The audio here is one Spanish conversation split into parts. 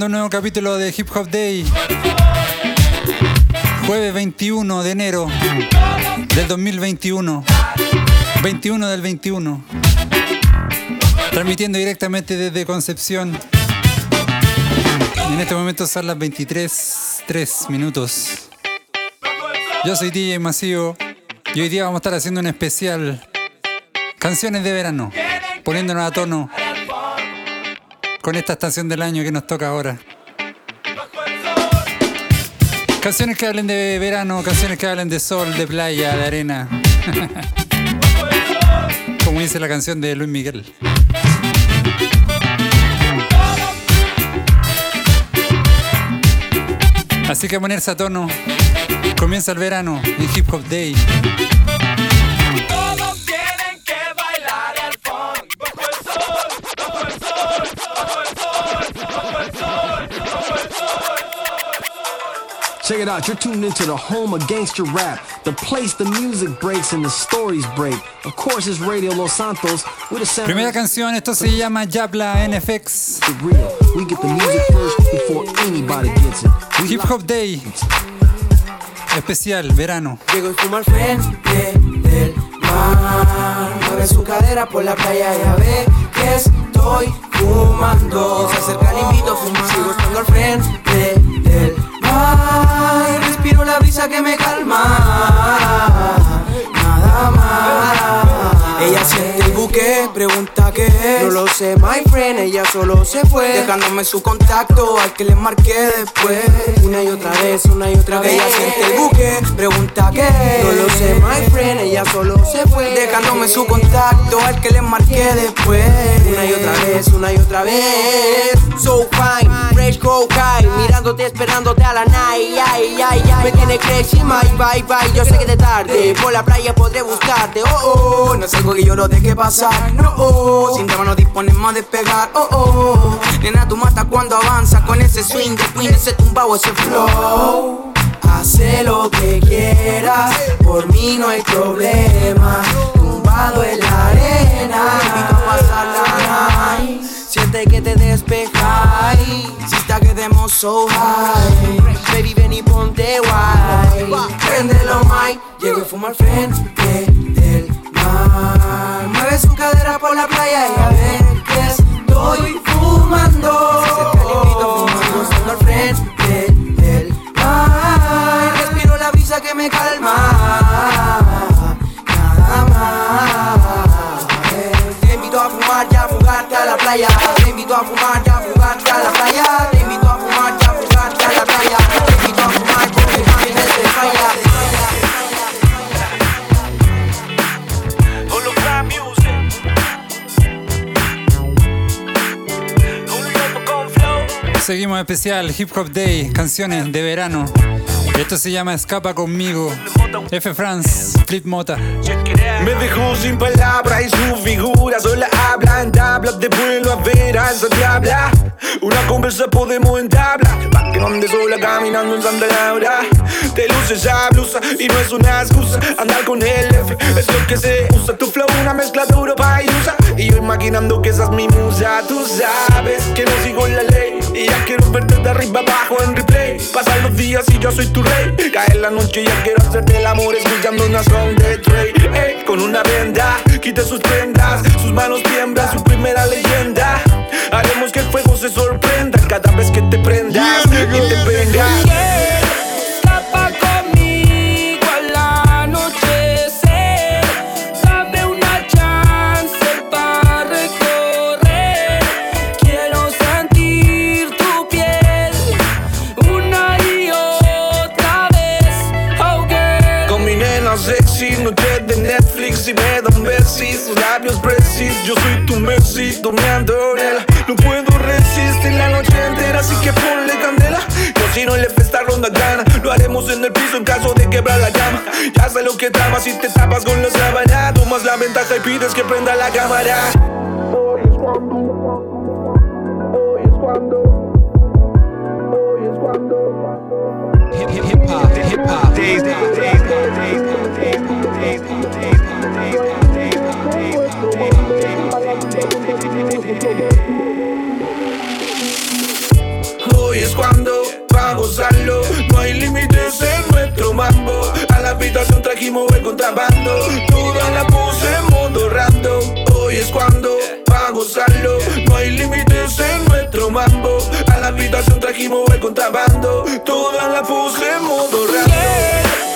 Un nuevo capítulo de Hip Hop Day. Jueves 21 de enero del 2021. 21 del 21. Transmitiendo directamente desde Concepción. En este momento son las 23, 3 minutos. Yo soy DJ Masivo y hoy día vamos a estar haciendo un especial Canciones de verano, poniéndonos a tono con esta estación del año que nos toca ahora. Canciones que hablen de verano, canciones que hablen de sol, de playa, de arena. Como dice la canción de Luis Miguel. Así que ponerse a tono. Comienza el verano en Hip Hop Day. It out, you're tuned into the home of gangster rap, the place the music breaks and the stories break. Of course, it's Radio Los Santos with a sound. Primera canción, esto se llama Yapla NFX. The real. We get the music first before anybody gets it. We Hip Hop Day. Especial, verano. Llego y fumo al frente del mar. Mueve su cadera por la playa, ya ve que estoy fumando. Se acerca, le invito a fumar. Sigo estando al frente del mar. Respiro la brisa que me calma. Nada más. Ella siente el buque, pregunta qué es. No lo sé, my friend, ella solo se fue. Dejándome su contacto al que le marqué después. Una y otra vez, una y otra vez. Ella siente el buque, pregunta qué es. No lo sé, my friend, ella solo se fue. Dejándome su contacto al que le marqué después. Una y otra vez, una y otra vez. So fine, fresh cocaine. Mirándote, esperándote a la night. Ay, ay, ay. Me tiene crazy, my bye, bye. Yo sé que de tarde por la playa podré buscarte. Oh, oh, no algo que yo lo deje pasar. No, oh, sin drama nos disponemos a despegar. Oh, oh. Nena, tú matas cuando avanza con ese swing de twin, ese tumbao, ese flow. Hace lo que quieras, por mí no hay problema. Tumbado en la arena, a la night. Siente que te despejas, si está quedemos so high. Baby, ven y ponte guay. Préndelo, Mike. Llego y fumo al frente del Mueve su cadera por la playa y a ver que estoy fumando. Se a fumar, estando al frente del mar. Respiro la brisa que me calma. Nada más. Te invito a fumar, ya a fugarte a la playa. Te invito a fumar, ya a fugarte a la playa. Especial Hip Hop Day, canciones de verano. Esto se llama Escapa conmigo. F. France, Flip Mota. Me dejó sin palabras y su figura sola habla en tablas de vuelo a ver a esa diabla. Una conversa podemos entablar. Pa' que no ande sola caminando en Santa Laura. Te luces esa blusa y no es una excusa. Andar con el F es lo que se usa. Tu flow, una mezcla de Europa y USA. Y yo imaginando que esa es mi musa. Tú sabes que no sigo la ley. Y ya quiero verte de arriba abajo en replay. Pasan los días y yo soy tu rey. Cae la noche y ya quiero hacerte el amor escuchando una song de Trey. Ey, con una venda, quita sus prendas. Sus manos tiemblan, su primera leyenda. Haremos que el fuego se sorprenda cada vez que te prendas precis, yo soy tu Messi, en él. No puedo resistir la noche entera, así que ponle candela. Yo si no le festa ronda gana, lo haremos en el piso en caso de quebrar la cama. Ya sé lo que trama si te tapas con la sábana, tomas la ventaja y pides que prenda la cámara. Hoy es cuando, hoy es cuando, hoy es cuando. Hip hip hip hop, hip hop. Days, days, days, days, days, days, days, days, days, days, Hoy es cuando va a gozarlo. No hay límites en nuestro mambo. A la habitación trajimos el contrabando. Toda la puse en modo random. Hoy es cuando va a gozarlo. No hay límites en nuestro mambo. A la habitación trajimos el contrabando. Toda la puse en modo random.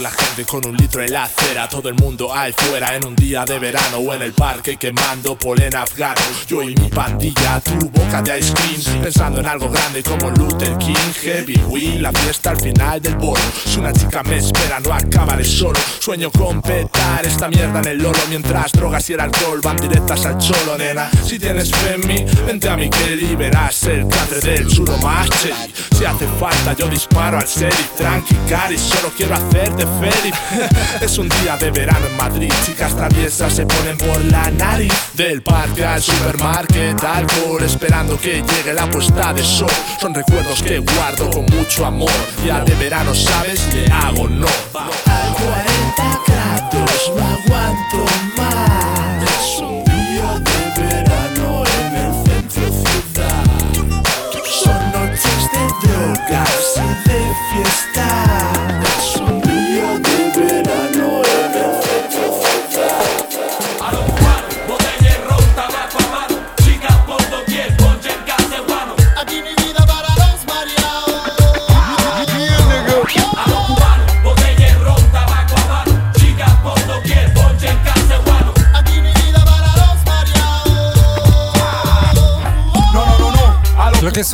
La gente con un litro en la acera. Todo el mundo ahí fuera en un día de verano o en el parque quemando polen afgano. Yo y mi pandilla, tu boca de ice cream, pensando en algo grande como Luther King, Heavy Wheel, la fiesta al final del bolo. Si una chica me espera, no acabaré solo. Sueño con petar esta mierda en el lolo mientras drogas y el alcohol van directas al cholo, nena. Si tienes fe en mí, vente a mi Kelly, verás el catre del chulo más. Si hace falta, yo disparo al serie. Tranqui, cari, solo quiero hacerte es un día de verano en Madrid, chicas traviesas se ponen por la nariz. Del parque al supermarket, alcohol, esperando que llegue la puesta de sol. Son recuerdos que guardo con mucho amor. Ya de verano, sabes, le hago no. A 40 grados, no aguanto más. Es un día de verano en el centro ciudad. Son noches de drogas y de fiesta.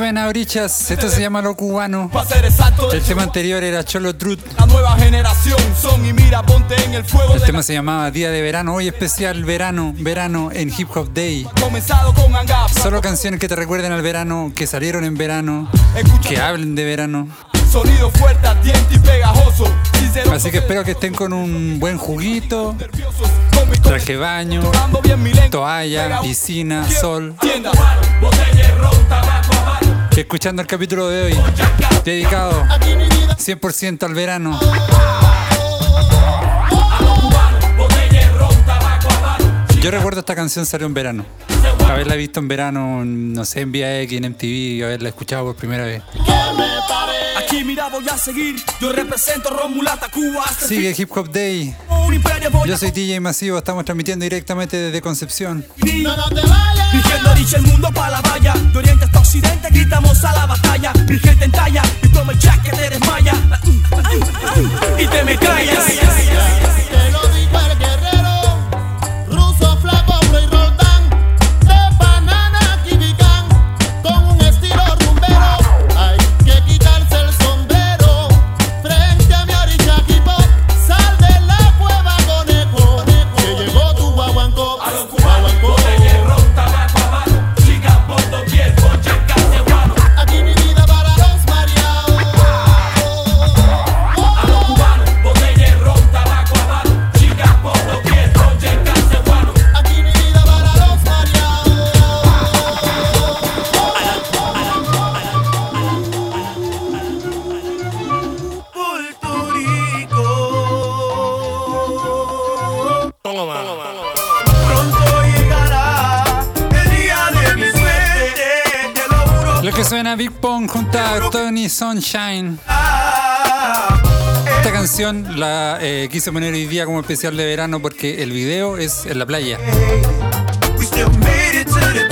Suena, Orichas, esto se llama Lo Cubano. El tema anterior era Cholo Truth. la nueva generación son y mira, ponte en el fuego El de tema se llamaba Día de Verano. Hoy especial verano, verano en Hip Hop Day. Solo canciones que te recuerden al verano, que salieron en verano, que hablen de verano. Sonido fuerte, y pegajoso. Así que espero que estén con un buen juguito, traje baño, toalla, piscina, sol. Escuchando el capítulo de hoy, dedicado Aquí mi vida 100% al verano. Yo recuerdo esta canción salió en verano. Haberla visto en verano, no sé, en VIX, en MTV, haberla escuchado por primera vez. Aquí mira, voy a seguir. Yo represento Romulata, Cuba. Hasta el Sigue Hip Hop Day. Yo soy DJ Masivo, estamos transmitiendo directamente desde Concepción. no te vayas. El mundo para la valla De oriente hasta occidente gritamos a la batalla. Mi gente en talla Y toma el jack que te desmaya. Y te me callas. Te lo digo el Big Pong junto a Tony Sunshine. Esta canción la eh, quise poner hoy día como especial de verano porque el video es en la playa.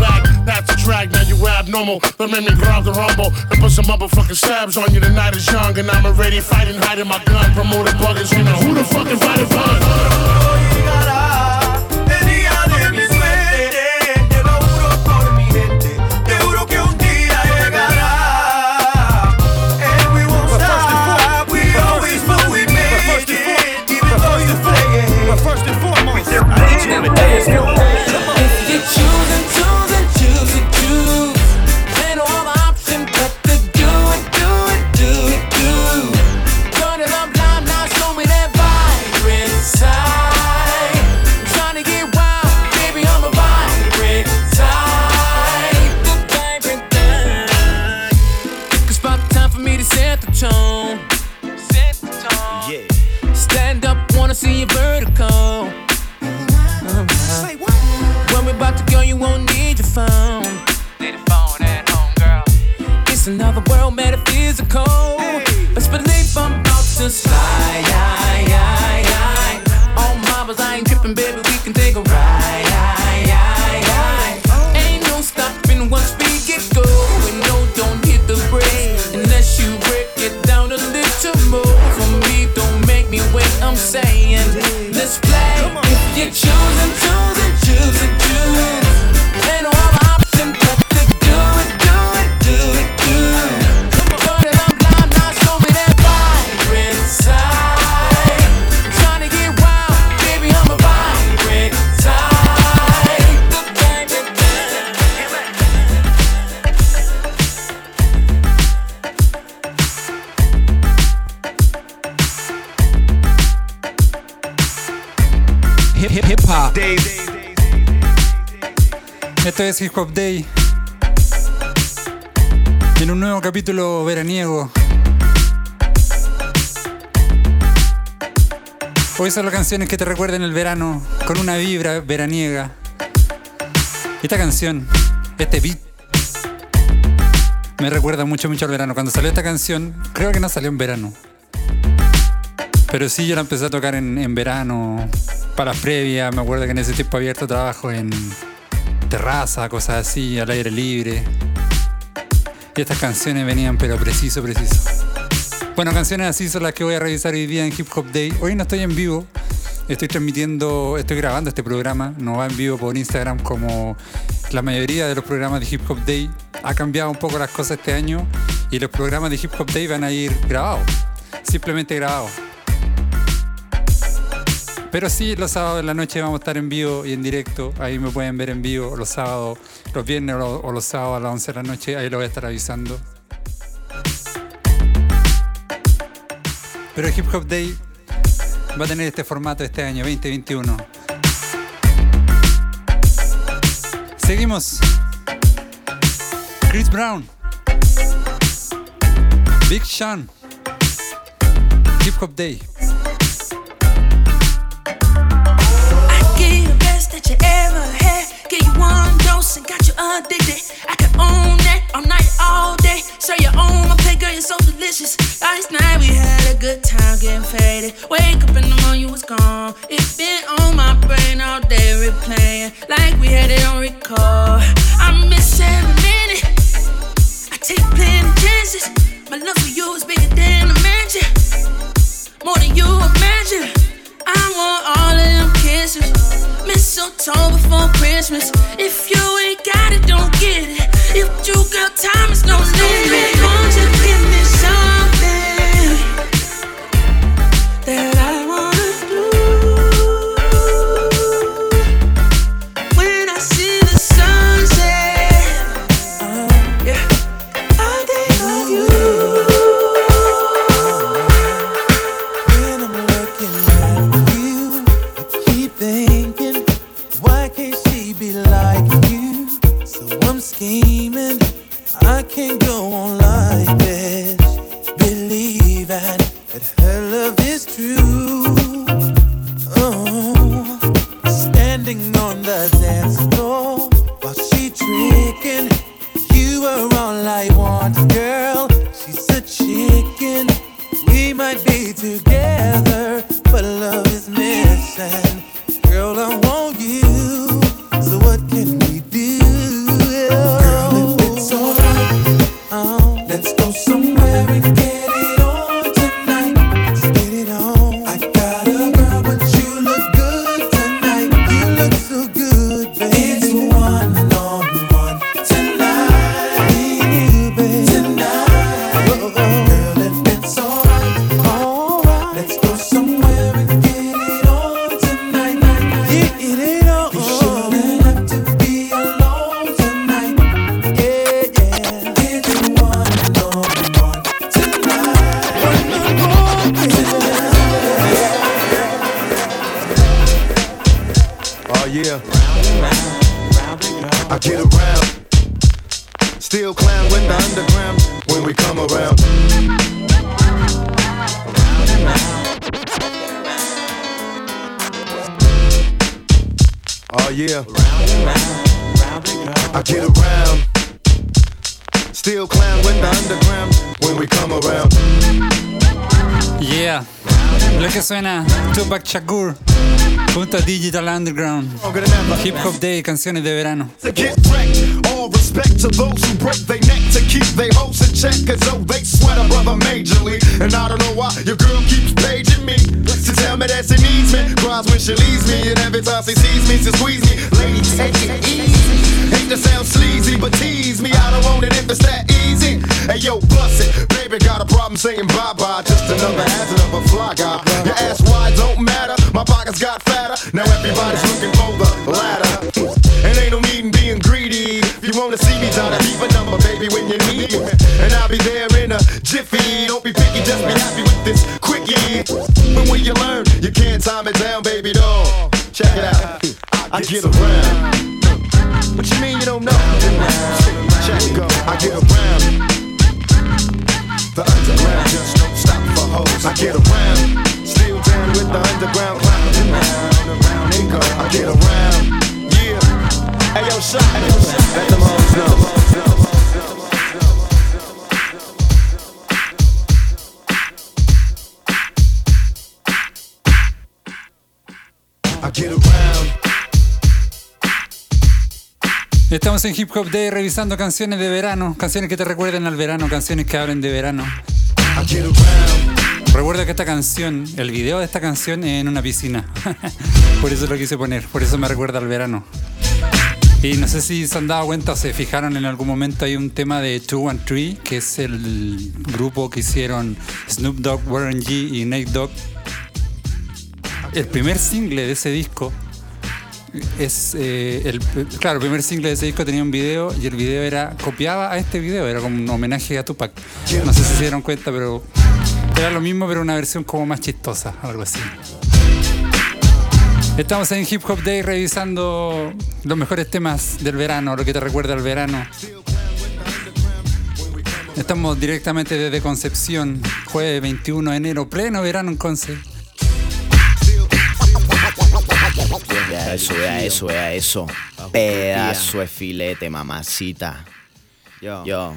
bag. That's a drag, now you abnormal. Don't make me grab the rumble and put some motherfucking stabs on you. The night is young and I'm already fighting, hiding my gun. Promoting buggers, you know who the fuck invited fun? El día Hip Hop Day. En un nuevo capítulo veraniego. Hoy son las canciones que te recuerden el verano con una vibra veraniega. Esta canción, este beat, me recuerda mucho, mucho al verano. Cuando salió esta canción, creo que no salió en verano. Pero sí, yo la empecé a tocar en, en verano, para las previas. Me acuerdo que en ese tiempo abierto trabajo en terraza, cosas así, al aire libre. Y estas canciones venían, pero preciso, preciso. Bueno, canciones así son las que voy a revisar hoy día en Hip Hop Day. Hoy no estoy en vivo, estoy transmitiendo, estoy grabando este programa, no va en vivo por Instagram como la mayoría de los programas de Hip Hop Day. Ha cambiado un poco las cosas este año y los programas de Hip Hop Day van a ir grabados, simplemente grabados. Pero sí, los sábados en la noche vamos a estar en vivo y en directo. Ahí me pueden ver en vivo los sábados, los viernes o los, o los sábados a las 11 de la noche. Ahí lo voy a estar avisando. Pero Hip Hop Day va a tener este formato este año, 2021. Seguimos. Chris Brown. Big Sean. Hip Hop Day. And got you addicted. I can own that all night, all day. So you own my play, girl, you're so delicious. Last night we had a good time getting faded. Wake up in the morning, you was gone. It's been on my brain all day, replaying like we had it on record. I miss every minute. I take plenty chances. My love for you is bigger than a mansion. More than you imagine. I want all of them kisses. Mistletoe before Christmas. If you ain't got it, don't get it. If you got time, it's no limit. Together, Hip Hop Day, canciones de verano. You it down, baby doll. Check it out. I get around. What you mean you don't know? Check it go. I get around. The underground just don't stop for hoes. I get around. Still down with the underground clown. Around, around go. I get around. Estamos en Hip Hop Day revisando canciones de verano, canciones que te recuerden al verano, canciones que hablen de verano. Recuerda que esta canción, el video de esta canción es en una piscina. por eso lo quise poner, por eso me recuerda al verano. Y no sé si se han dado cuenta o se fijaron en algún momento hay un tema de 213, que es el grupo que hicieron Snoop Dogg, Warren G y Nate Dogg. El primer single de ese disco es eh, el claro, el primer single de ese disco tenía un video y el video era copiaba a este video, era como un homenaje a Tupac. No sé si se dieron cuenta, pero era lo mismo, pero una versión como más chistosa, algo así. Estamos en Hip Hop Day revisando los mejores temas del verano, lo que te recuerda al verano. Estamos directamente desde Concepción, jueves 21 de enero, pleno verano en Conce. Vea eso, vea eso, vea eso. Pedazo de filete, mamacita. Yo.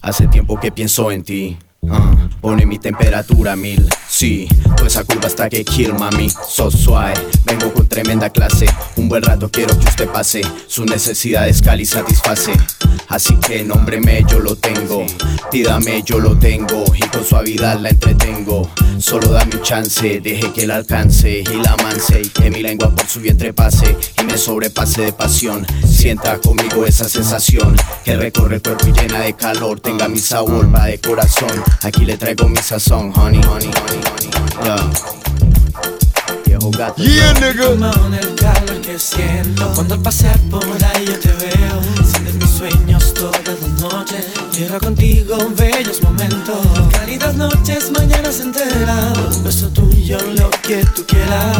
Hace tiempo que pienso en ti. ah, pone mi temperatura a mil. Sí, toda esa curva hasta que kill, mami. So suave, vengo con tremenda clase. Un buen rato quiero que usted pase. Sus necesidades Cali satisface. Así que nómbreme, yo lo tengo. Pídame, yo lo tengo. Y con suavidad la entretengo. Solo dame un chance, deje que la alcance y la manse. Y que mi lengua por su vientre pase y me sobrepase de pasión. Sienta conmigo esa sensación que recorre el cuerpo y llena de calor. Tenga mi sabor, va de corazón. Aquí le traigo mi sazón, honey, honey, honey. Yeah, nigga. Con el calor que siento Cuando al pasear por ahí yo te veo sueños todas las noches Quiero contigo bellos momentos. Cálidas noches, mañanas enteras. Un beso tuyo, lo que tú quieras.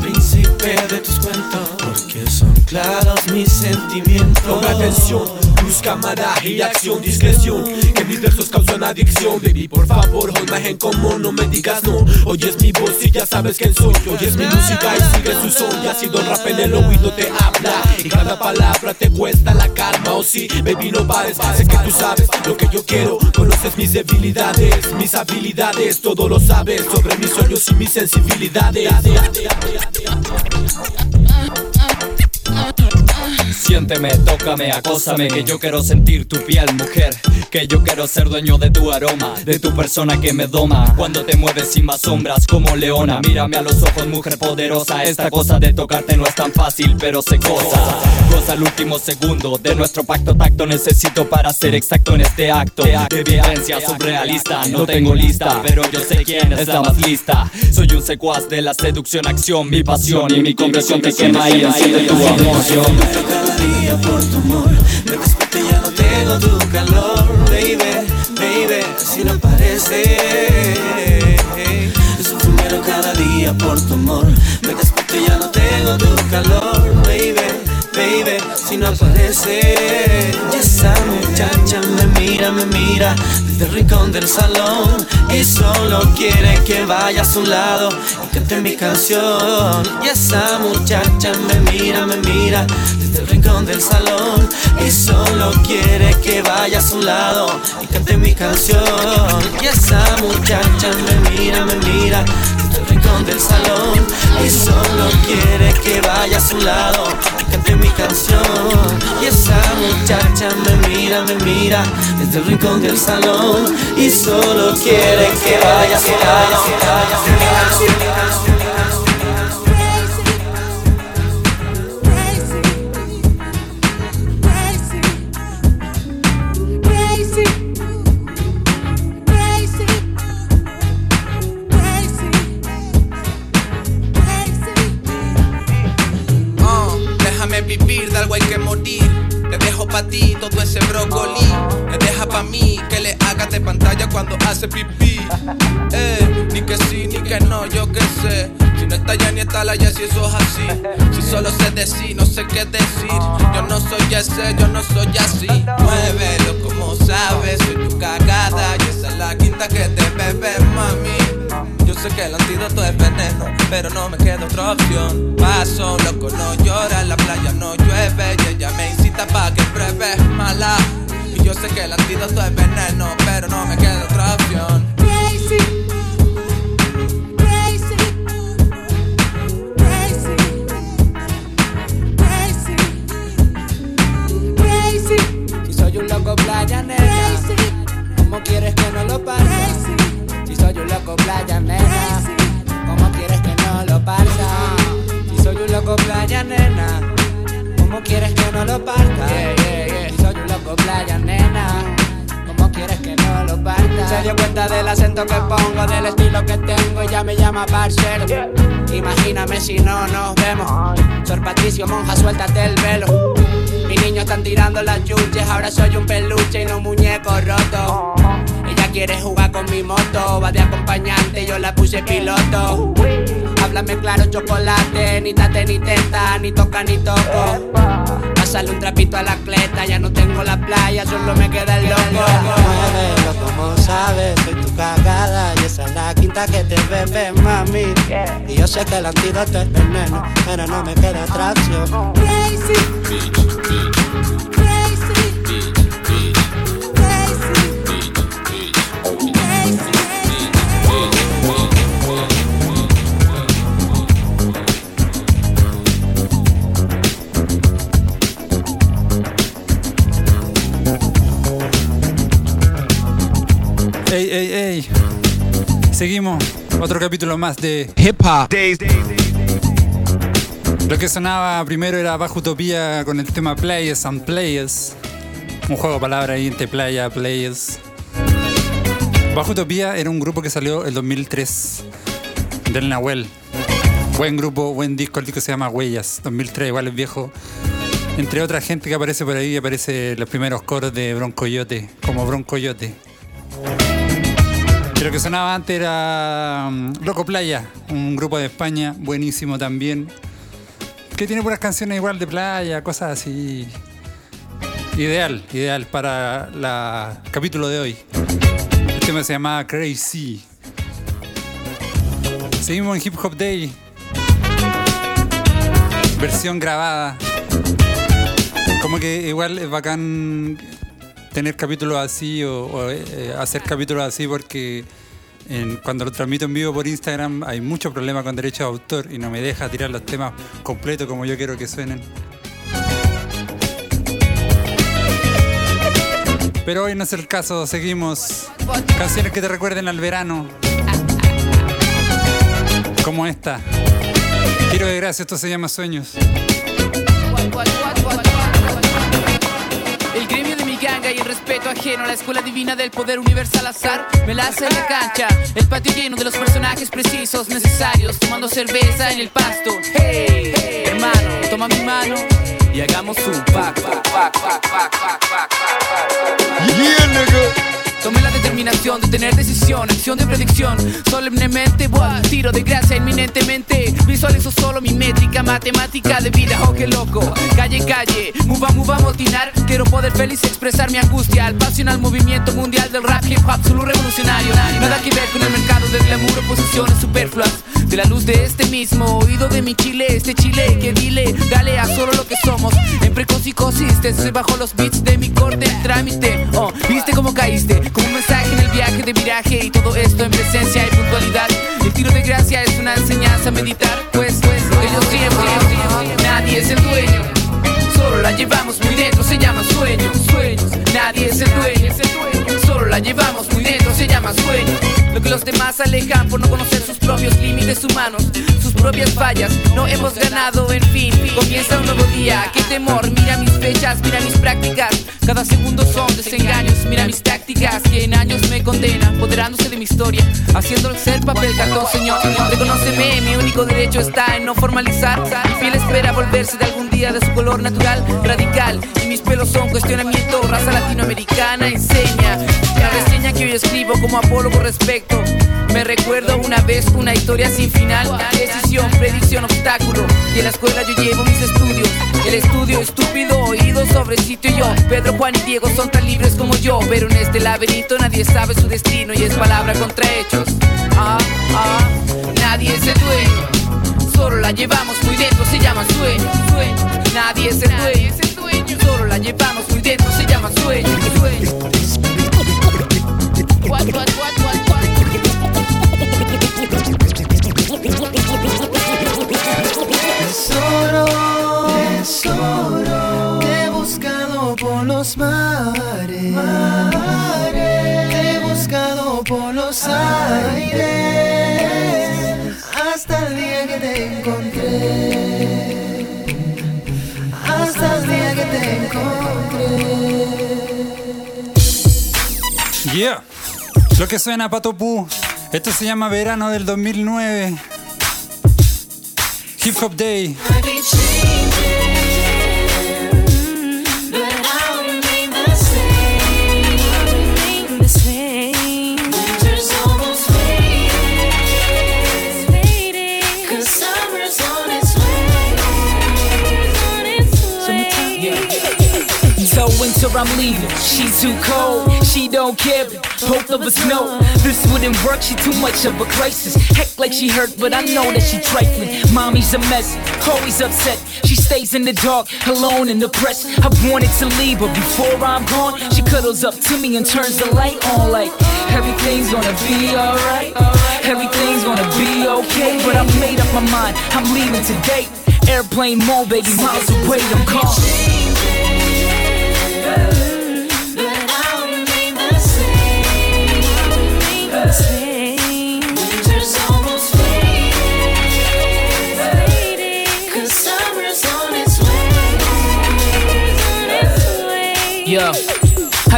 Príncipe de tus cuentos. Porque son claros mis sentimientos. Ponga atención, luz, cámara y acción, discreción Que mis versos causan adicción. Baby, por favor, hold my hand como no me digas no. Oyes mi voz y ya sabes quién soy. Oyes mi música y sigue su son. Y así el rap en el oído te habla. Y cada palabra te cuesta la calma O baby, no pares. Sé que tú sabes lo que yo quiero. Conoces mis debilidades, mis habilidades. Todo lo sabes sobre mis sueños y mis sensibilidades Siénteme, tócame, acósame, que yo quiero sentir tu piel, mujer. Que yo quiero ser dueño de tu aroma, de tu persona que me doma. Cuando te mueves sin más sombras, como leona. Mírame a los ojos, mujer poderosa. Esta cosa de tocarte no es tan fácil, pero se goza. Goza el último segundo de nuestro pacto tacto. Necesito para ser exacto en este acto. De vivencia surrealista, no tengo lista, pero yo sé quién es la más lista. Soy un secuaz de la seducción, acción, mi pasión y mi conversión que quema y enciende tu emoción. Cada día por tu amor. Desperté y ya no tengo tu calor Baby, baby, si no parece. Sufro muero cada día por tu amor. Desperté y ya no tengo tu calor Baby, baby, si no parece Y esa muchacha me mira, me mira desde el rincón del salón y solo quiere que vaya a su lado y cante mi canción. Y esa muchacha me mira, me mira desde el rincón del salón y solo quiere que vaya a su lado y cante mi canción. Y esa muchacha me mira, me mira desde el rincón del salón y solo quiere que vaya a su lado mi canción. Y esa muchacha me mira, me mira desde el rincón del salón y solo quiere que vaya a su lado. Oh, hace pipí. Eh, ni que sí, ni que no, yo qué sé. Si no está ya ni está la ya, si eso es así. Si solo sé decir, no sé qué decir. Yo no soy ese, yo no soy así. Muévelo como sabes, soy tu cagada. Y esa es la quinta que te bebe, mami. Yo sé que el antídoto es veneno, pero no me queda otra opción. Paso, loco, no llora, en la playa no llueve y ella me incita pa' que pruebe mala. Yo sé que el antídoto es veneno, pero no me queda otra opción. Si soy un loco playa nena, ¿cómo quieres que no lo parta? Si soy un loco playa nena, ¿cómo quieres que no lo parta? Si soy un loco playa nena, ¿cómo quieres que no lo parta? Loco playa nena, ¿cómo quieres que no lo parta? Se dio cuenta del acento que pongo, del estilo que tengo ya me llama parcero. Imagíname si no nos vemos. Sor Patricio Monja, suéltate el velo. Mis niños están tirando las chuches, ahora soy un peluche y no muñeco roto. Ella quiere jugar con mi moto, va de acompañante, yo la puse piloto. Háblame claro, chocolate, ni tate ni teta, ni toca ni toco. Pásale un trapito a la cleta, ya no tengo la playa, solo me queda el loco. Muévelo como sabes, soy tu cagada y esa es la quinta que te bebe, mami. Y yo sé que el antídoto es veneno, pero no me queda atracción. Ey, ey, ey. Seguimos. Otro capítulo más de Hip Hop. Lo que sonaba primero era Bajo Utopía con el tema Players and Players. Un juego de palabras ahí entre playa, players. Bajo Utopía era un grupo que salió el 2003 del Nahuel. Buen grupo, buen disco. El disco se llama Huellas, 2003, igual es viejo. Entre otra gente que aparece por ahí, aparece los primeros coros de Broncoyote, como Broncoyote. Lo que sonaba antes era mm, Loco Playa, un grupo de España, buenísimo también. Que tiene puras canciones igual de playa, cosas así. Ideal, ideal para el capítulo de hoy. El tema se llama Crazy. Seguimos en Hip Hop Day. Versión grabada. Como que igual es bacán tener capítulos así o, o, eh, hacer capítulos así porque cuando lo transmito en vivo por Instagram hay mucho problema con derechos de autor y no me deja tirar los temas completos como yo quiero que suenen. Pero hoy no es el caso, seguimos. Canciones que te recuerden al verano. Como esta. Quiero de gracia, esto se llama Sueños. Ajeno la escuela divina del poder universal azar me la hace en la cancha. El patio lleno de los personajes precisos necesarios, tomando cerveza en el pasto. Hey, hermano, toma mi mano y hagamos un pacto. Yeah, nigga. Tomé la determinación de tener decisión, acción de predicción. Solemnemente, voy tiro de gracia inminentemente. Visualizo solo mi métrica matemática de vida, oh que loco. Calle, calle, muva, muva, motinar. Quiero poder feliz expresar mi angustia. Al pasional movimiento mundial del rap hip hop, solo revolucionario. Nada que ver con el mercado del glamour o posiciones superfluas. De la luz de este mismo oído de mi chile, este chile que dile, dale a solo lo que somos. En precocicosis, te soy bajo los beats de mi corte, trámite. Oh, viste cómo caíste, como un mensaje en el viaje de viraje y todo esto en presencia y puntualidad. El tiro de gracia es una enseñanza a meditar, pues, pues, yo siempre, nadie es el dueño. Solo la llevamos muy dentro, se llama sueño, sueños. Nadie es el dueño, solo la llevamos muy dentro, se llama sueño. Lo que los demás alejan por no conocer sus propios límites humanos, sus propias fallas. No hemos ganado, en fin, comienza un nuevo día. Qué temor, mira mis fechas, mira mis prácticas. Cada segundo son desengaños, mira mis tácticas que en años me condenan, apoderándose de mi historia, haciendo el ser papel cartón, señor. Reconóceme, mi único derecho está en no formalizar. Mi piel espera volverse de algún día de su color natural, radical. Y mis pelos son cuestionamiento, raza latinoamericana enseña. Escribo como apólogo respecto. Me recuerdo una vez una historia sin final. Decisión, predicción, obstáculo. Y en la escuela yo llevo mis estudios. El estudio estúpido, oído sobre sitio y yo. Pedro, Juan y Diego son tan libres como yo. Pero en este laberinto nadie sabe su destino y es palabra contra hechos. Ah, ah, nadie es el dueño. Solo la llevamos muy dentro, se llama sueño. sueño. Nadie es el dueño. Solo la llevamos muy dentro, se llama sueño. Tesoro, tesoro, te he buscado por los mares, te he buscado por los aires, hasta el día que te encontré, hasta el día que te encontré. Yeah. Lo que suena Pato Pu. Esto se llama Verano del 2009. Hip Hop Day. I'm leaving, she too cold, she don't care, both of us know this wouldn't work, she too much of a crisis. Heck like she hurt, but I know that she trifling. Mommy's a mess, always upset, she stays in the dark, alone and depressed. I wanted to leave, but before I'm gone, she cuddles up to me and turns the light on like everything's gonna be alright. Everything's gonna be okay, but I made up my mind, I'm leaving today. Airplane mode, baby, miles away, I'm calling.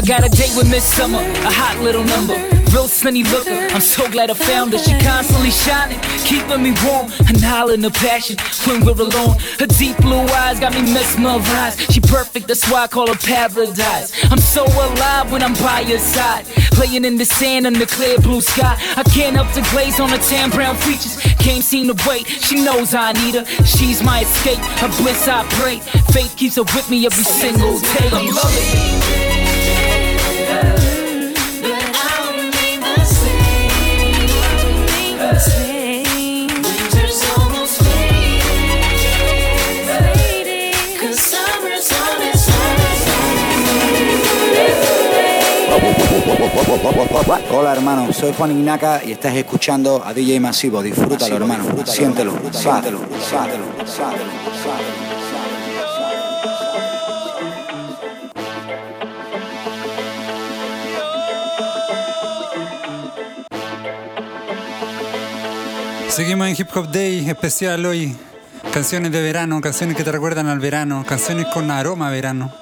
I got a date with Miss Summer, a hot little number. Real sunny looker, I'm so glad I found her. She constantly shining, keeping me warm. An island of passion when we're alone. Her deep blue eyes got me mesmerized. She perfect, that's why I call her paradise. I'm so alive when I'm by your side. Playing in the sand under clear blue sky. I can't help the glaze on her tan brown features. Can't seem to wait, she knows I need her. She's my escape, her bliss I pray. Faith keeps her with me every single day. I love it. Hola hermano, soy Juan Ignaca y estás escuchando a DJ Masivo. Disfrútalo hermano, siéntelo, siéntelo, siéntelo, siéntelo. Seguimos en Hip Hop Day especial hoy. Canciones de verano, canciones que te recuerdan al verano, canciones con aroma a verano.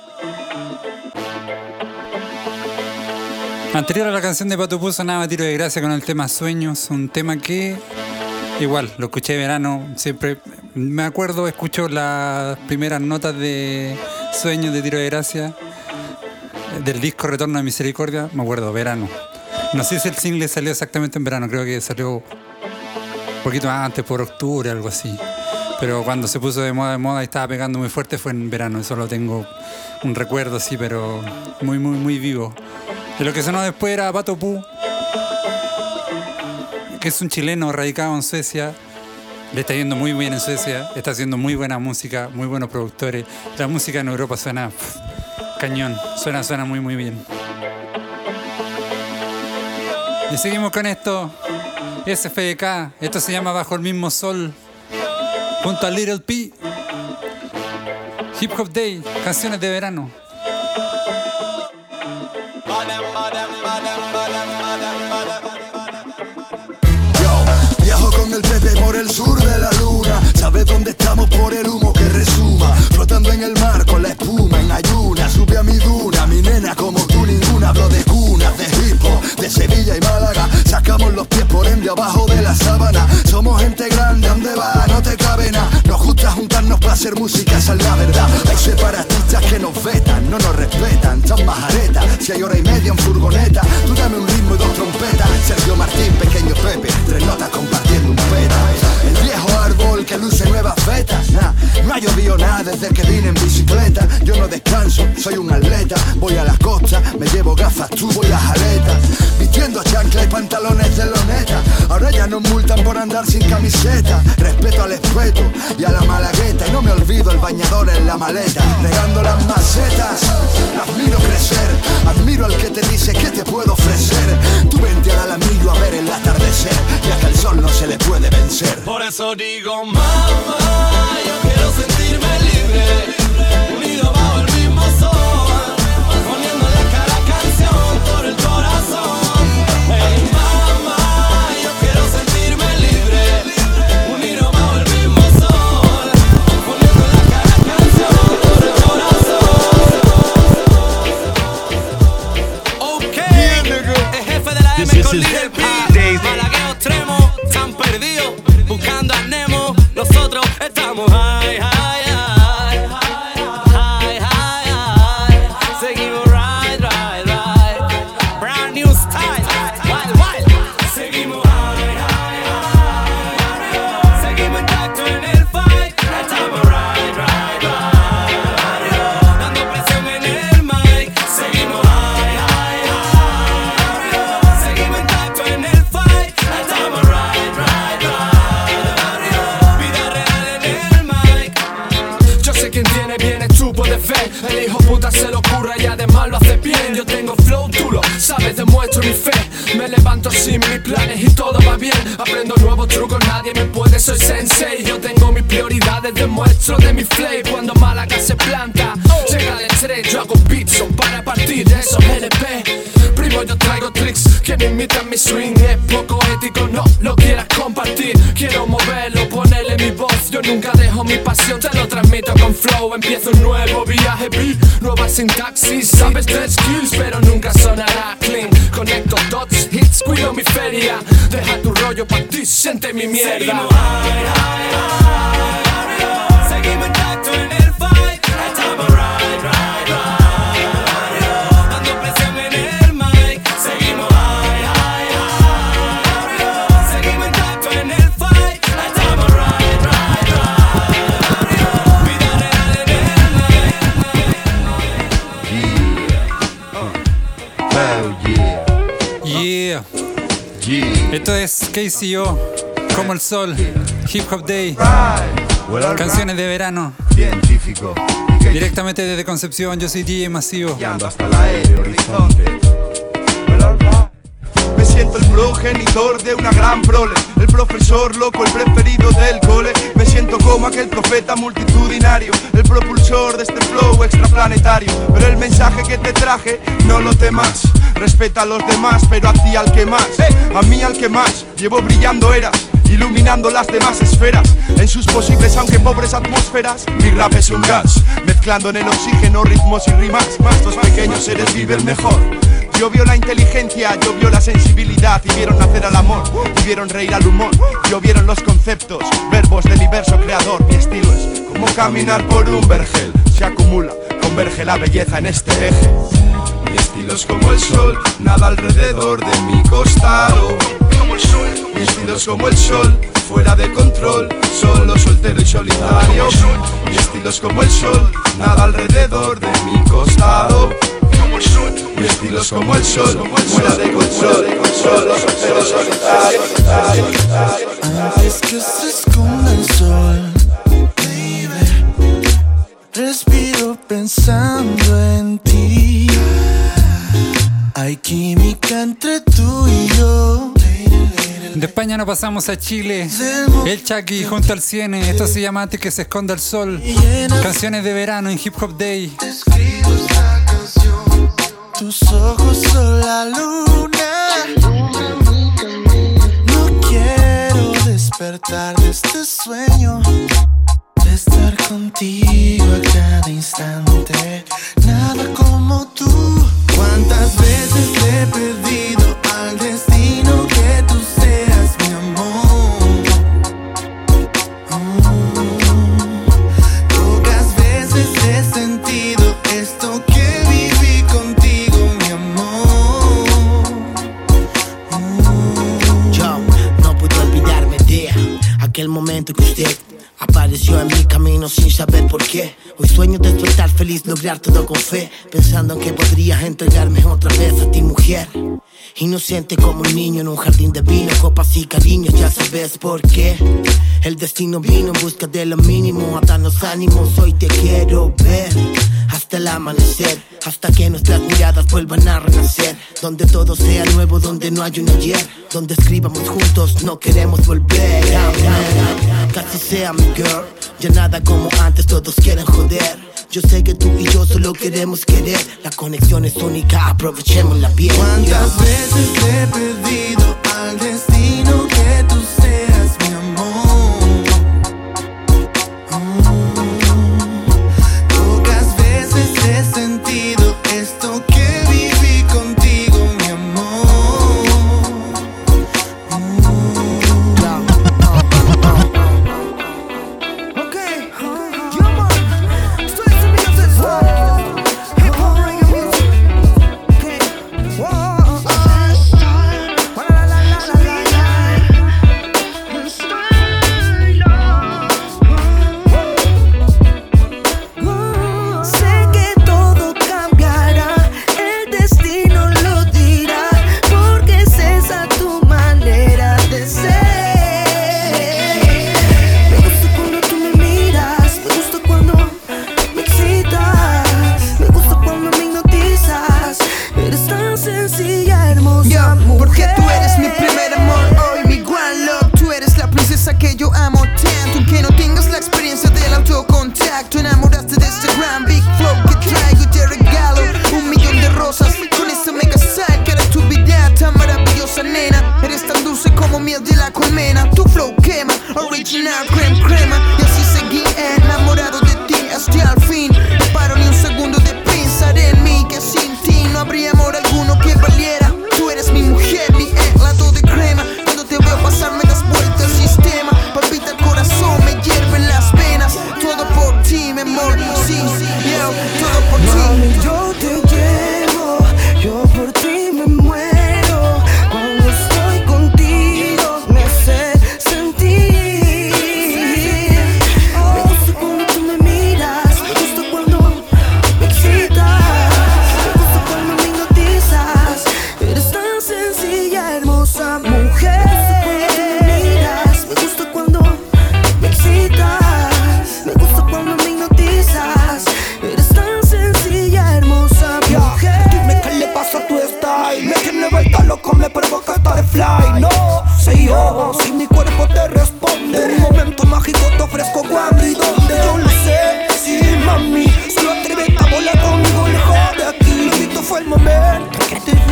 Anterior a la canción de Pato Pu sonaba Tiro de Gracia con el tema Sueños, un tema que igual lo escuché de verano, siempre me acuerdo, escucho las primeras notas de Sueños de Tiro de Gracia del disco Retorno de Misericordia, me acuerdo, verano. No sé si el single salió exactamente en verano, creo que salió un poquito antes, por octubre, algo así. Pero cuando se puso de moda, de moda y estaba pegando muy fuerte fue en verano. Eso lo tengo un recuerdo así, pero muy, muy, muy vivo. Y lo que sonó después era Pato Pu, que es un chileno radicado en Suecia. Le está yendo muy bien en Suecia, está haciendo muy buena música, muy buenos productores. La música en Europa suena cañón, suena, suena muy, muy bien. Y seguimos con esto. SFDK, esto se llama Bajo el mismo sol. Junto a Little P. Hip Hop Day, canciones de verano. Sur de la luna. ¿Sabes dónde estamos por el humo que resuma? Flotando en el mar con la espuma en ayuna. Sube a mi duna, mi nena como tú ninguna. Hablo de cunas, de hip hop, de Sevilla y Málaga. Sacamos los pies por ende abajo de la sábana. Somos gente grande, ¿dónde va? No te cabe nada. Nos gusta juntarnos para hacer música, esa es la verdad. Hay separatistas que nos vetan, no nos respetan. Son majaretas, si hay hora y media en furgoneta. Tú dame un ritmo y dos trompetas. Sergio Martín, pequeño Pepe, tres notas compartiendo un peta. El viejo árbol que luce nuevas vetas. Nah, no ha llovido nada desde que vine en bicicleta. Yo no descanso, soy un atleta. Voy a la costa, me llevo gafas, tú voy las aletas. Vistiendo chancla y pantalones de loneta. Ahora ya nos multan por andar sin camiseta. Respeto al espeto y a la malagueta. Y no me olvido el bañador en la maleta. Regando las macetas, las miro crecer. Admiro al que te dice que te puedo ofrecer. Tú vente al alamillo a ver el atardecer. Le puede vencer. Por eso digo, mamá, demuestro de mi flay Cuando Málaga se planta, llega el estrés Yo hago son para partir esos LP Primo yo traigo tricks que no imitan mi swing. Es poco ético, no lo quieras compartir. Quiero moverlo, ponerle mi voz. Yo nunca dejo mi pasión, te lo transmito con flow. Empiezo un nuevo viaje, beat, nueva sintaxis. Sabes de skills, pero nunca sonará clean. Conecto dots, hits, cuido mi feria. Deja tu rollo pa' ti, siente mi mierda. High, high, high, KCO, como el sol, Hip Hop Day, canciones de verano. Científico. Directamente desde Concepción, yo soy DJ Masivo. hasta el aire, horizonte. Progenitor de una gran prole. El profesor loco, el preferido del cole. Me siento como aquel profeta multitudinario. El propulsor de este flow extraplanetario. Pero el mensaje que te traje, no lo temas. Respeta a los demás, pero a ti al que más. A mí al que más, llevo brillando eras Iluminando las demás esferas. En sus posibles aunque pobres atmósferas Mi rap es un gas. Mezclando en el oxígeno ritmos y rimas. Más los pequeños seres viven mejor yo vio la inteligencia, yo vio la sensibilidad y vieron nacer al amor, y vieron reír al humor, yo vieron los conceptos, verbos del diverso creador. Mi estilo es como caminar por un vergel, se acumula, converge la belleza en este eje. Mi estilo es como el sol, nada alrededor de mi costado. Como el sol. Mi estilo es como el sol, fuera de control, solo soltero y solitario. Mi estilo es como el sol, nada alrededor de mi costado. Mi estilo es como el sol, fuera de control, solo y solitario. Antes que se esconda el sol, baby, respiro pensando en ti. Hay química entre tú y yo. De España nos pasamos a Chile. El Chucky junto al Ciene. Esto se llama Antes que se esconda el sol. Canciones de verano en Hip Hop Day. Tus ojos son la luna. No quiero despertar de este sueño. De estar contigo a cada instante. Nada como tú. ¿Cuántas veces le he pedido saber por qué. Hoy sueño despertar feliz, lograr todo con fe, pensando en que podrías entregarme otra vez a ti, mujer. Inocente como un niño en un jardín de vino, copas y cariños, ya sabes por qué. El destino vino en busca de lo mínimo, a darnos ánimos. Hoy te quiero ver hasta el amanecer, hasta que nuestras miradas vuelvan a renacer. Donde todo sea nuevo, donde no hay un ayer, donde escribamos juntos, no queremos volver. Casi sea mi girl, ya nada como antes, todos quieren joder. Yo sé que tú y yo solo queremos querer, la conexión es única, aprovechemos la piel. ¿Cuántas veces he pedido al destino que tú seas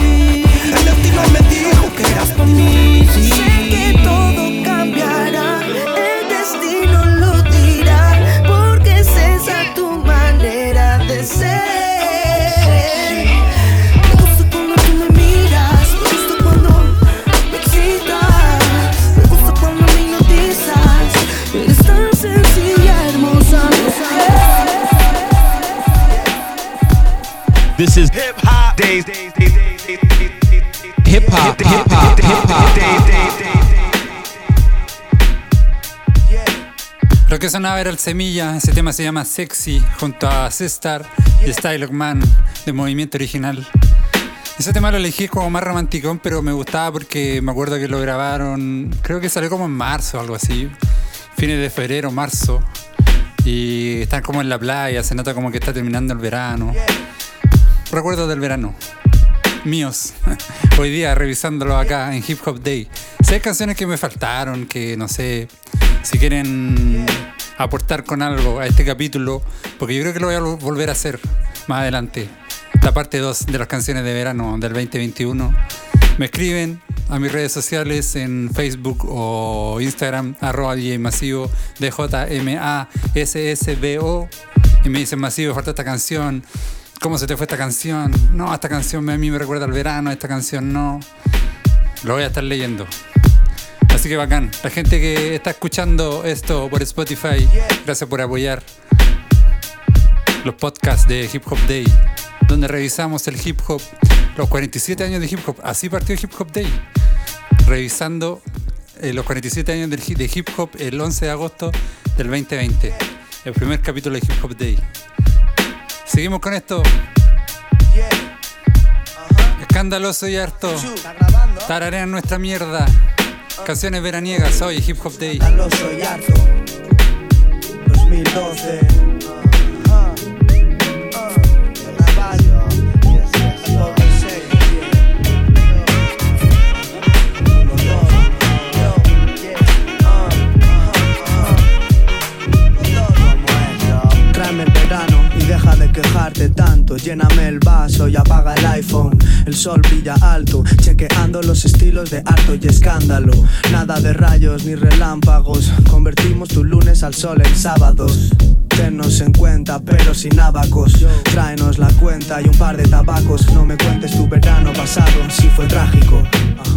El destino me dijo que eras para mí sí. Sé que todo cambiará, el destino lo dirá, porque es esa tu manera de ser. Me gusta cuando tú me miras, me gusta cuando me excitas, me gusta cuando me hipnotizas. Eres tan sencilla, hermosa mujer. This is hip hop. days. Lo que sonaba era el Semilla, ese tema se llama Sexy, junto a Sistar y Style Man de Movimiento Original. Ese tema lo elegí como más romanticón, pero me gustaba porque me acuerdo que lo grabaron, creo que salió como en marzo o algo así, fines de febrero, marzo. Y están como en la playa, se nota como que está terminando el verano. Recuerdos del verano. Míos. Hoy día revisándolo acá en Hip Hop Day. Si hay canciones que me faltaron, que no sé, si quieren aportar con algo a este capítulo, porque yo creo que lo voy a vol- volver a hacer más adelante. La parte 2 de las canciones de verano del 2021. Me escriben a mis redes sociales en Facebook o Instagram, arroba DJ Masivo, D-J-M-A-S-S-B-O. Y me dicen, Masivo, falta esta canción. ¿Cómo se te fue esta canción? No, esta canción a mí me recuerda al verano, esta canción no. Lo voy a estar leyendo. Así que bacán. La gente que está escuchando esto por Spotify, gracias por apoyar los podcasts de Hip Hop Day, donde revisamos el hip hop, los 47 años de hip hop. Así partió Hip Hop Day. Revisando eh, los 47 años de hip hop el 11 de agosto del 2020. El primer capítulo de Hip Hop Day. Seguimos con esto. Escandaloso y harto. Tararean nuestra mierda. Canciones veraniegas hoy, Hip Hop Day. Escandaloso y harto 2012 Lléname el vaso y apaga el iPhone. El sol brilla alto, chequeando los estilos de harto y escándalo. Nada de rayos ni relámpagos. Convertimos tu lunes al sol en sábados. Tennos en cuenta, pero sin abacos. Tráenos la cuenta y un par de tabacos. No me cuentes tu verano pasado, si fue trágico.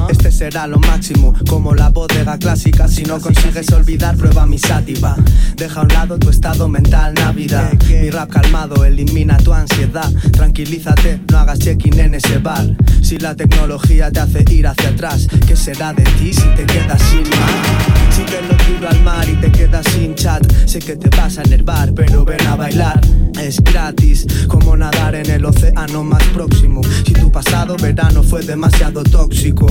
Este será lo máximo, como la bodega clásica. Si no consigues olvidar, prueba mi sátiva. Deja a un lado tu estado mental, Navidad. Mi rap calmado elimina tu ansiedad. Tranquilízate, no hagas check-in en ese bar. Si la tecnología te hace ir hacia atrás, ¿qué será de ti si te quedas sin mar? Si te lo tiro al mar y te quedas sin chat, sé que te vas a enervar, pero ven a bailar. Es gratis, como nadar en el océano más próximo. Si tu pasado verano fue demasiado tóxico.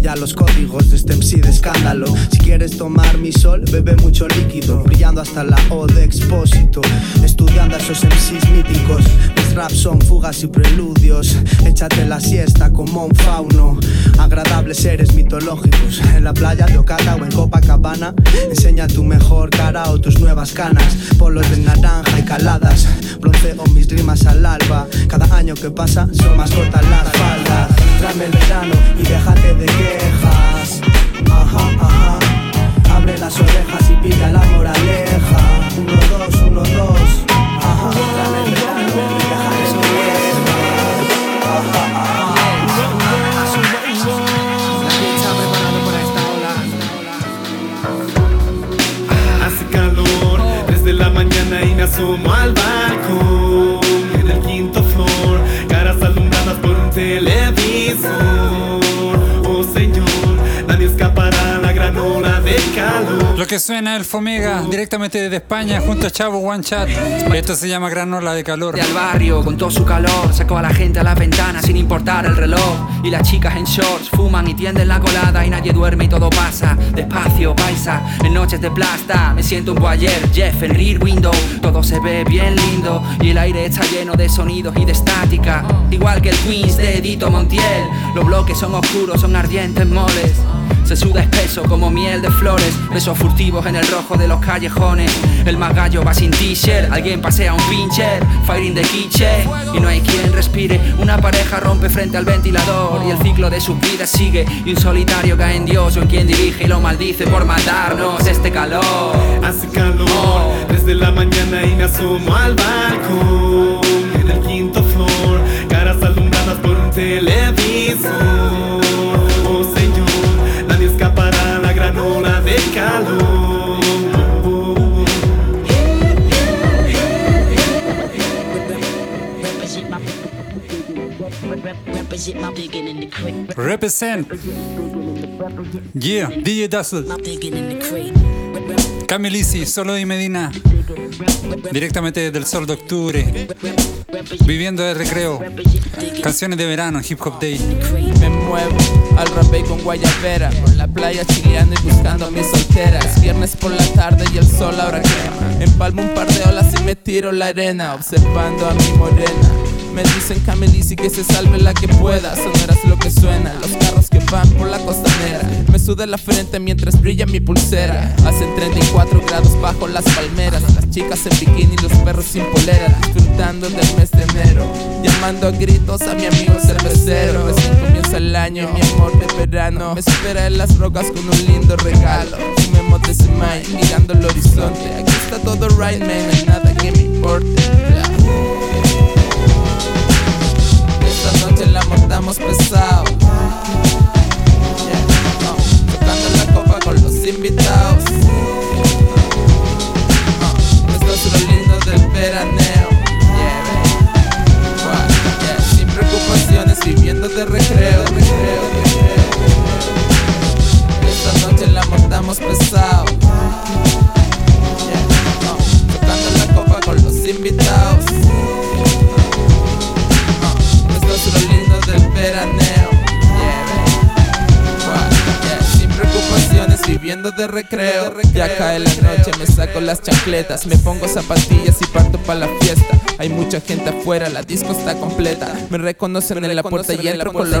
Pilla los códigos de este MC de escándalo. Si quieres tomar mi sol, bebe mucho líquido. Brillando hasta la O de expósito. Estudiando a esos MCs míticos. Mis raps son fugas y preludios. Échate la siesta como un fauno. Agradables seres mitológicos. En la playa de Ocata o en Copacabana. Enseña tu mejor cara o tus nuevas canas. Polos de naranja y caladas. Bronceo mis rimas al alba. Cada año que pasa son más cortas las faldas. Tráeme el verano y déjate de quejas. Ajá, ajá. Abre las orejas y pilla la que suena el Fomega directamente desde España junto a Chavo One Chat. Esto se llama Granola de Calor. al barrio con todo su calor Sacó a la gente a las ventanas sin importar el reloj. Y las chicas en shorts fuman y tienden la colada Y nadie duerme y todo pasa. Despacio, paisa, en noches de plasta. Me siento un boyer, Jeff Rear Window. Todo se ve bien lindo Y el aire está lleno de sonidos y de estática. Igual que el Queens de Edito Montiel Los bloques son oscuros, son ardientes moles se suda espeso como miel de flores Besos furtivos en el rojo de los callejones. El magallo va sin t-shirt Alguien pasea un pincher Fire in the kitchen. Y no hay quien respire Una pareja rompe frente al ventilador Y el ciclo de sus vidas sigue. Y un solitario cae en Dios O en quien dirige y lo maldice por matarnos Este calor. Hace calor desde la mañana y me asomo al balcón En el quinto floor, caras alumbradas por un televisor Represent. Yeah, DJ Dazzle. Camilisi, solo y Medina. Directamente desde el sol de octubre. Viviendo de recreo. Canciones de verano, hip hop day. Me muevo al rapé con guayabera Por la playa chileando y buscando a mis solteras Viernes por la tarde y el sol ahora quema Empalmo un par de olas y me tiro la arena Observando a mi morena me dicen Camelici que se salve la que pueda. Sonoras lo que suena, los carros que van por la costanera. Me suda la frente mientras brilla mi pulsera. Hacen 34 grados bajo las palmeras. Las chicas en bikini los perros sin polera. Disfrutando del mes de enero. Llamando a gritos a mi amigo cervecero. Recién comienza el año, mi amor de verano. Me espera en las rocas con un lindo regalo. Fumemos de semai, mirando el horizonte. Aquí está todo right man, hay nada que me importe esta noche la montamos pesado. Yeah, no, Tocando la copa con los invitados. Uh, esto es lindo del veraneo. Sin preocupaciones, viviendo de recreo, recreo, recreo. Esta noche la montamos pesado. No, Tocando la copa con los invitados. Yeah, Sin preocupaciones, viviendo de recreo. Ya cae la noche, me saco las chancletas, me pongo zapatillas y parto para la fiesta. Hay mucha gente afuera, la disco está completa. Me reconocen en la puerta y entro con la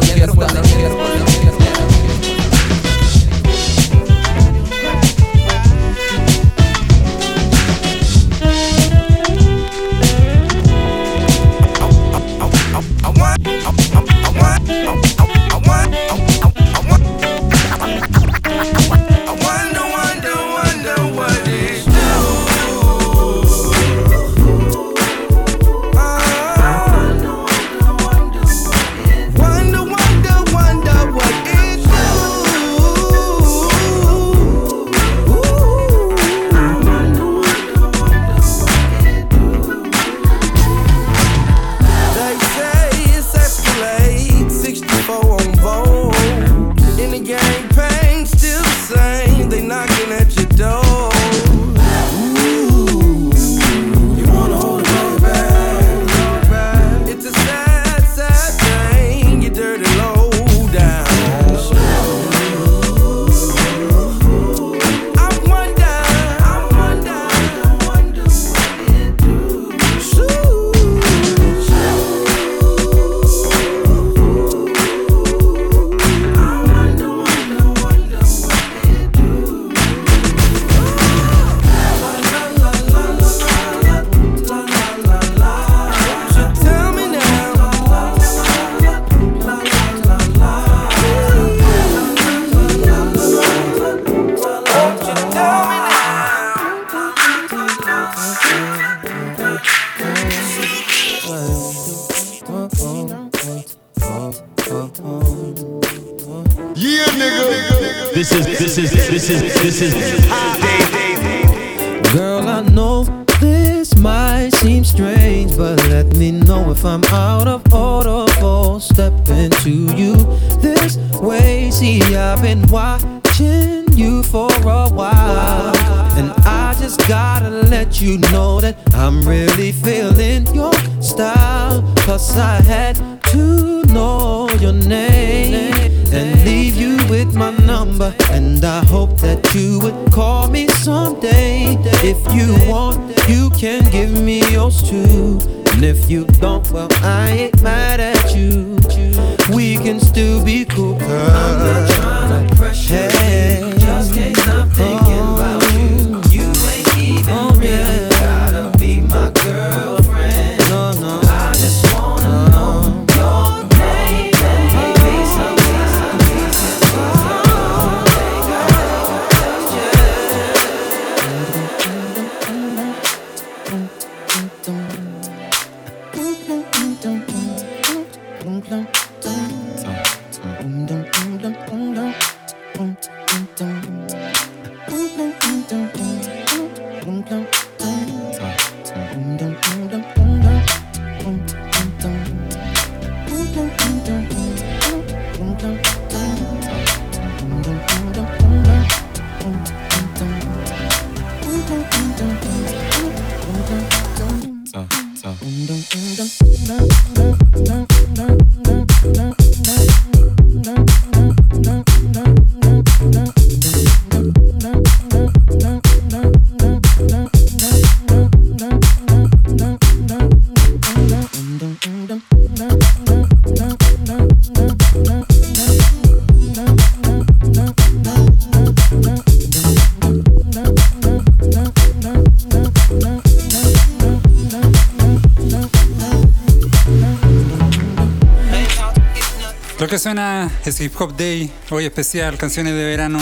And if you don't, well, I ain't mad at you. We can still be cool. I'm not trying to pressure you. Suena es Hip Hop Day, hoy especial, canciones de verano.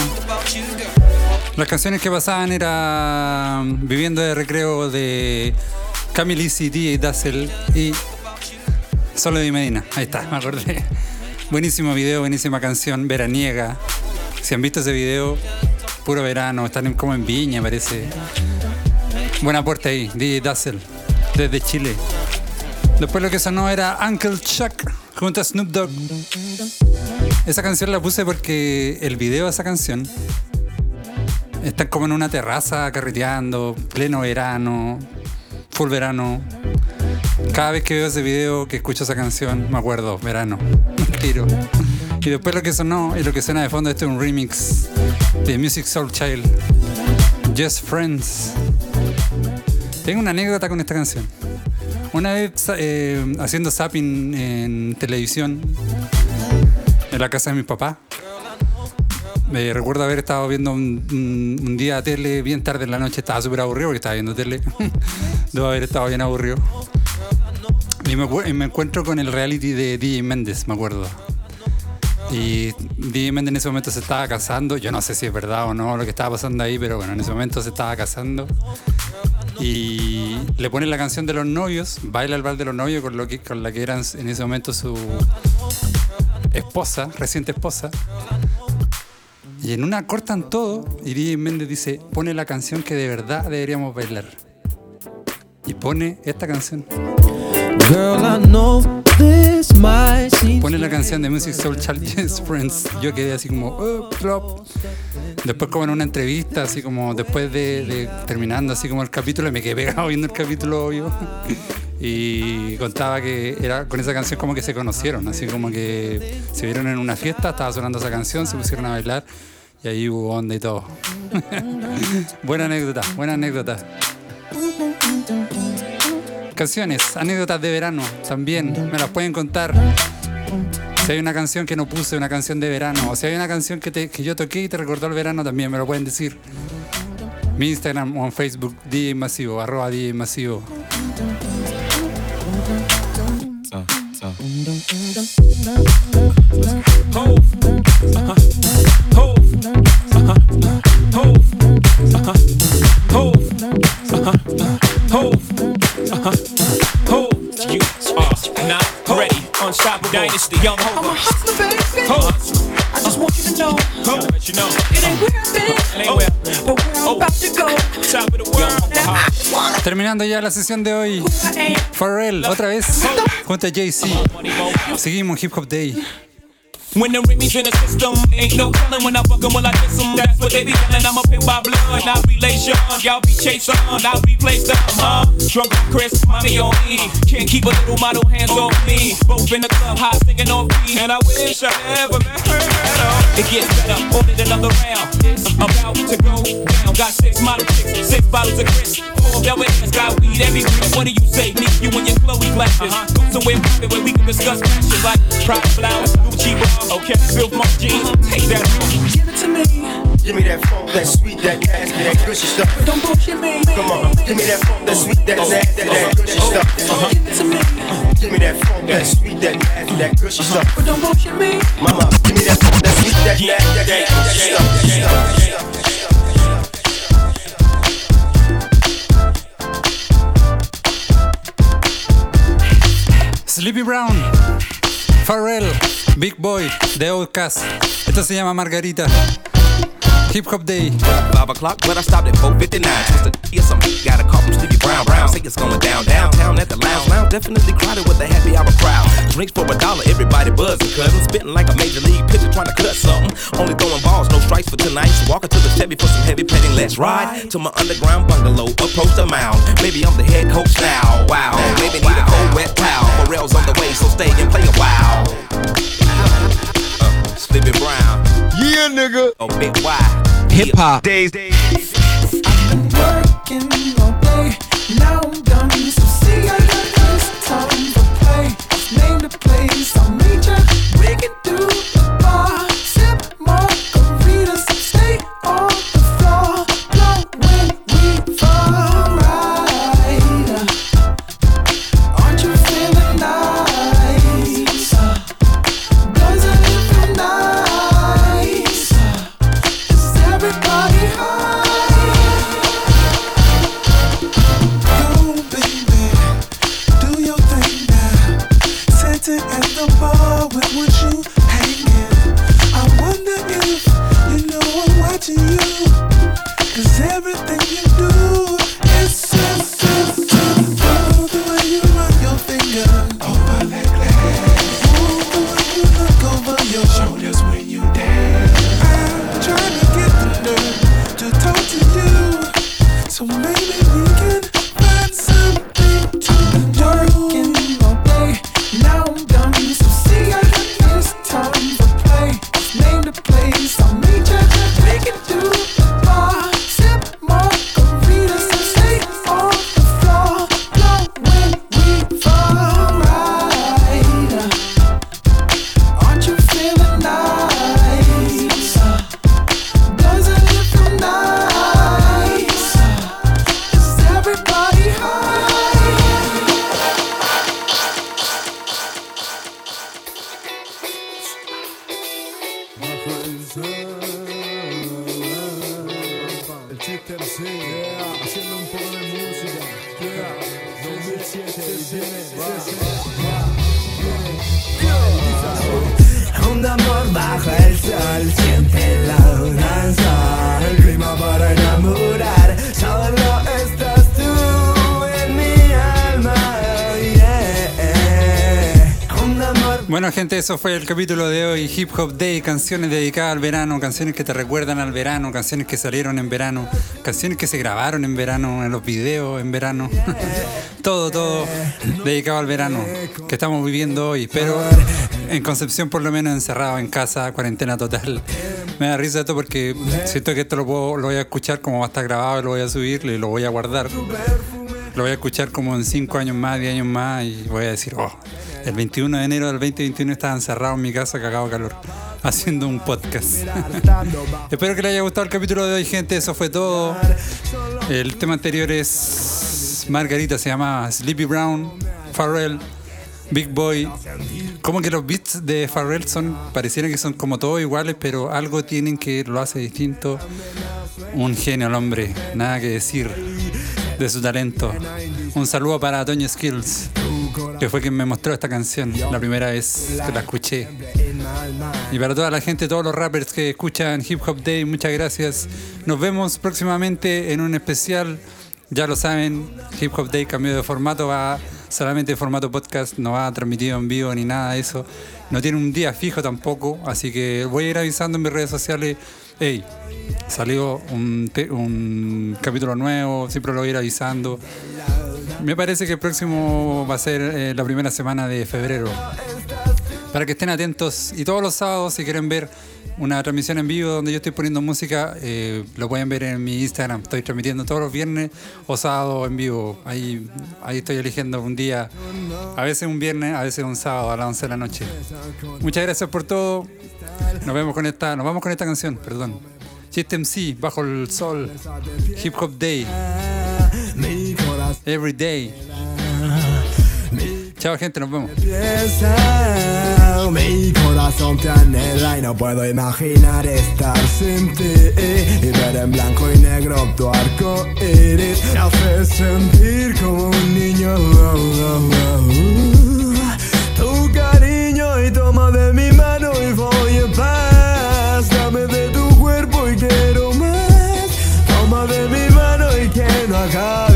Las canciones que pasaban era um, Viviendo de Recreo de Camille Easy, DJ Dazzle y Solo de Medina. Ahí está, me acordé. Buenísimo video, buenísima canción, veraniega. Si han visto ese video, puro verano, están como en Viña, parece. Buen aporte ahí, DJ Dazzle, desde Chile. Después lo que sonó era Uncle Chuck junto a Snoop Dogg. Esa canción la puse porque el video de esa canción están como en una terraza carreteando, pleno verano, full verano. Cada vez que veo ese video, que escucho esa canción, me acuerdo, verano, tiro. Y después lo que sonó y lo que suena de fondo, este es un remix de Music Soul Child, Just Friends. Tengo una anécdota con esta canción. Una vez eh, haciendo zapping en televisión en la casa de mi papá, me recuerdo haber estado viendo un, un- día tele bien tarde en la noche, estaba súper aburrido porque estaba viendo tele. Debo haber estado bien aburrido. Y me, me encuentro con el reality de DJ Méndez, me acuerdo. Y DJ Méndez en ese momento se estaba casando. Yo no sé si es verdad o no lo que estaba pasando ahí, pero bueno, en ese momento se estaba casando. Y le ponen la canción de los novios, baila el bal de los novios con, lo con la que eran en ese momento su esposa, reciente esposa. Y en una cortan todo y DJ Méndez dice, pone la canción que de verdad deberíamos bailar. Y pone esta canción. Pone la canción de Music Soul Challenges Friends. Yo quedé así como, oh, plop. Después como en una entrevista, así como después de, de terminando así como el capítulo, me quedé pegado viendo el capítulo, obvio. Y contaba que era con esa canción como que se conocieron, así como que se vieron en una fiesta, estaba sonando esa canción, se pusieron a bailar y ahí hubo onda y todo. buena anécdota, buena anécdota. Canciones, anécdotas de verano también, me las pueden contar. Si hay una canción que no puse, una canción de verano, o si hay una canción que, yo toqué y te recordó el verano, también me lo pueden decir. Mi Instagram o en Facebook, DJ arroba DJ Masivo. Dynasty. Young I'm a hustler, baby. Ho. I just want you to know Gotta let you know. it ain't where I've been, It ain't where. but where I'm about to go. Top of the world. Terminando ya la sesión de hoy. Pharrell, otra vez, junto a Jay-Z. Seguimos Hip Hop Day. When the Remy's in the system, ain't no telling when I fuck fuck 'em, will I diss 'em. That's what they be yelling. I'm up in my blood, not relation. Y'all be chasing, I'll replace them, huh? Drunk with Chris, mommy on me. Can't keep a little model hands off me. Both in the club, hot singing on me. And I wish I never met her at all. It gets better, ordered another round. It's about to go down. Got six model chicks, six bottles of Chris. Four y'all ass got weed everywhere. What do you say? Me, you and your Chloe glasses. Uh-huh. Go somewhere private where we can discuss fashion like private flowers, Gucci bra, okay, Filth my jeans. Take that. Give it to me. Give me that funk, that sweet, that nasty, that gushy stuff. Don't bullshit me. Come on, give me that funk, that sweet, that oh. nasty, that gushy oh. stuff. Uh-huh. Give it to me. Give me that funk, that sweet, that nasty, that gushy uh-huh. stuff. But don't bullshit me. Mama, give me that funk, that sweet, that nasty, that gushy stuff. Sleepy Brown, Pharrell, Big Boy, The Outcast. Esto se llama Margarita. Hip Hop Day. Five o'clock, but I stopped at 459. Just to hear something. Got a call from Stevie Brown. Brown say it's going down downtown at the lounge. Lounge definitely crowded with a happy hour crowd. Drinks for a dollar, everybody buzzing. Cousin spitting like a major league pitcher trying to cut something. Only throwing balls, no strikes for tonight. So walking to the Chevy for some heavy petting. Let's ride to my underground bungalow. Approach the mound. Maybe I'm the head coach now. Wow. Maybe need a cold wet towel. Morel's on the way, so stay and play a while. Nigga. Oh, big Y. Hip hop. Days, days. Working all day. Eso fue el capítulo de hoy, Hip Hop Day, canciones dedicadas al verano, canciones que te recuerdan al verano, canciones que salieron en verano, canciones que se grabaron en verano, en los videos en verano, todo, todo dedicado al verano que estamos viviendo hoy, pero en Concepción por lo menos encerrado en casa, cuarentena total. Me da risa esto porque siento que esto lo, puedo- lo voy a escuchar como va a estar grabado, lo voy a subir y lo voy a guardar. Lo voy a escuchar como en 5 años más, 10 años más y voy a decir, oh, el 21 de enero del 2021 estaba encerrado en mi casa, cagado calor, haciendo un podcast. Espero que les haya gustado el capítulo de hoy, gente. Eso fue todo. El tema anterior es Margarita, se llama Sleepy Brown, Pharrell, Big Boy. Como que los beats de Pharrell son, pareciera que son como todos iguales, pero algo tienen que lo hace distinto. Un genio el hombre, nada que decir de su talento. Un saludo para Toño Skills, que fue quien me mostró esta canción la primera vez que la escuché. Y para toda la gente, todos los rappers que escuchan Hip Hop Day, muchas gracias. Nos vemos próximamente en un especial. Ya lo saben, Hip Hop Day cambió de formato, va solamente en formato podcast, no va transmitido en vivo ni nada de eso. No tiene un día fijo tampoco, así que voy a ir avisando en mis redes sociales. Hey, salió un, un capítulo nuevo, siempre lo voy a ir avisando. Me parece que el próximo va a ser eh, la primera semana de febrero. Para que estén atentos. Y todos los sábados, si quieren ver una transmisión en vivo donde yo estoy poniendo música, eh, lo pueden ver en mi Instagram. Estoy transmitiendo todos los viernes o sábados en vivo. Ahí, ahí estoy eligiendo un día, a veces un viernes, a veces un sábado a las 11 de la noche. Muchas gracias por todo. Nos vemos con esta, nos vamos con esta canción, perdón. System C, Bajo el Sol, Hip Hop Day, Every Day. Chao gente, nos vemos. Mi corazón te anhela y no puedo imaginar estar sin ti y ver en blanco y negro tu arco iris me hace sentir como un niño. Tu cariño y toma de mi mano y voy en paz. Dame de tu cuerpo y quiero más. Toma de mi mano y que no.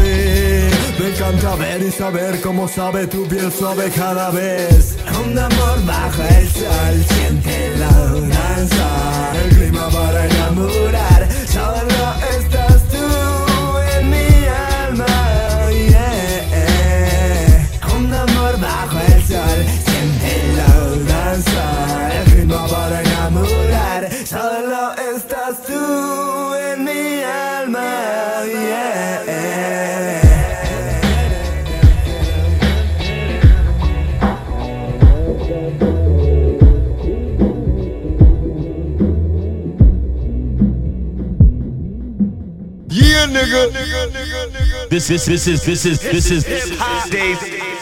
Encanta ver y saber cómo sabe tu piel suave cada vez. Un amor bajo el sol, siente la danza. El clima para enamorar. Nigga. This is this is this is this is Hip Hop Days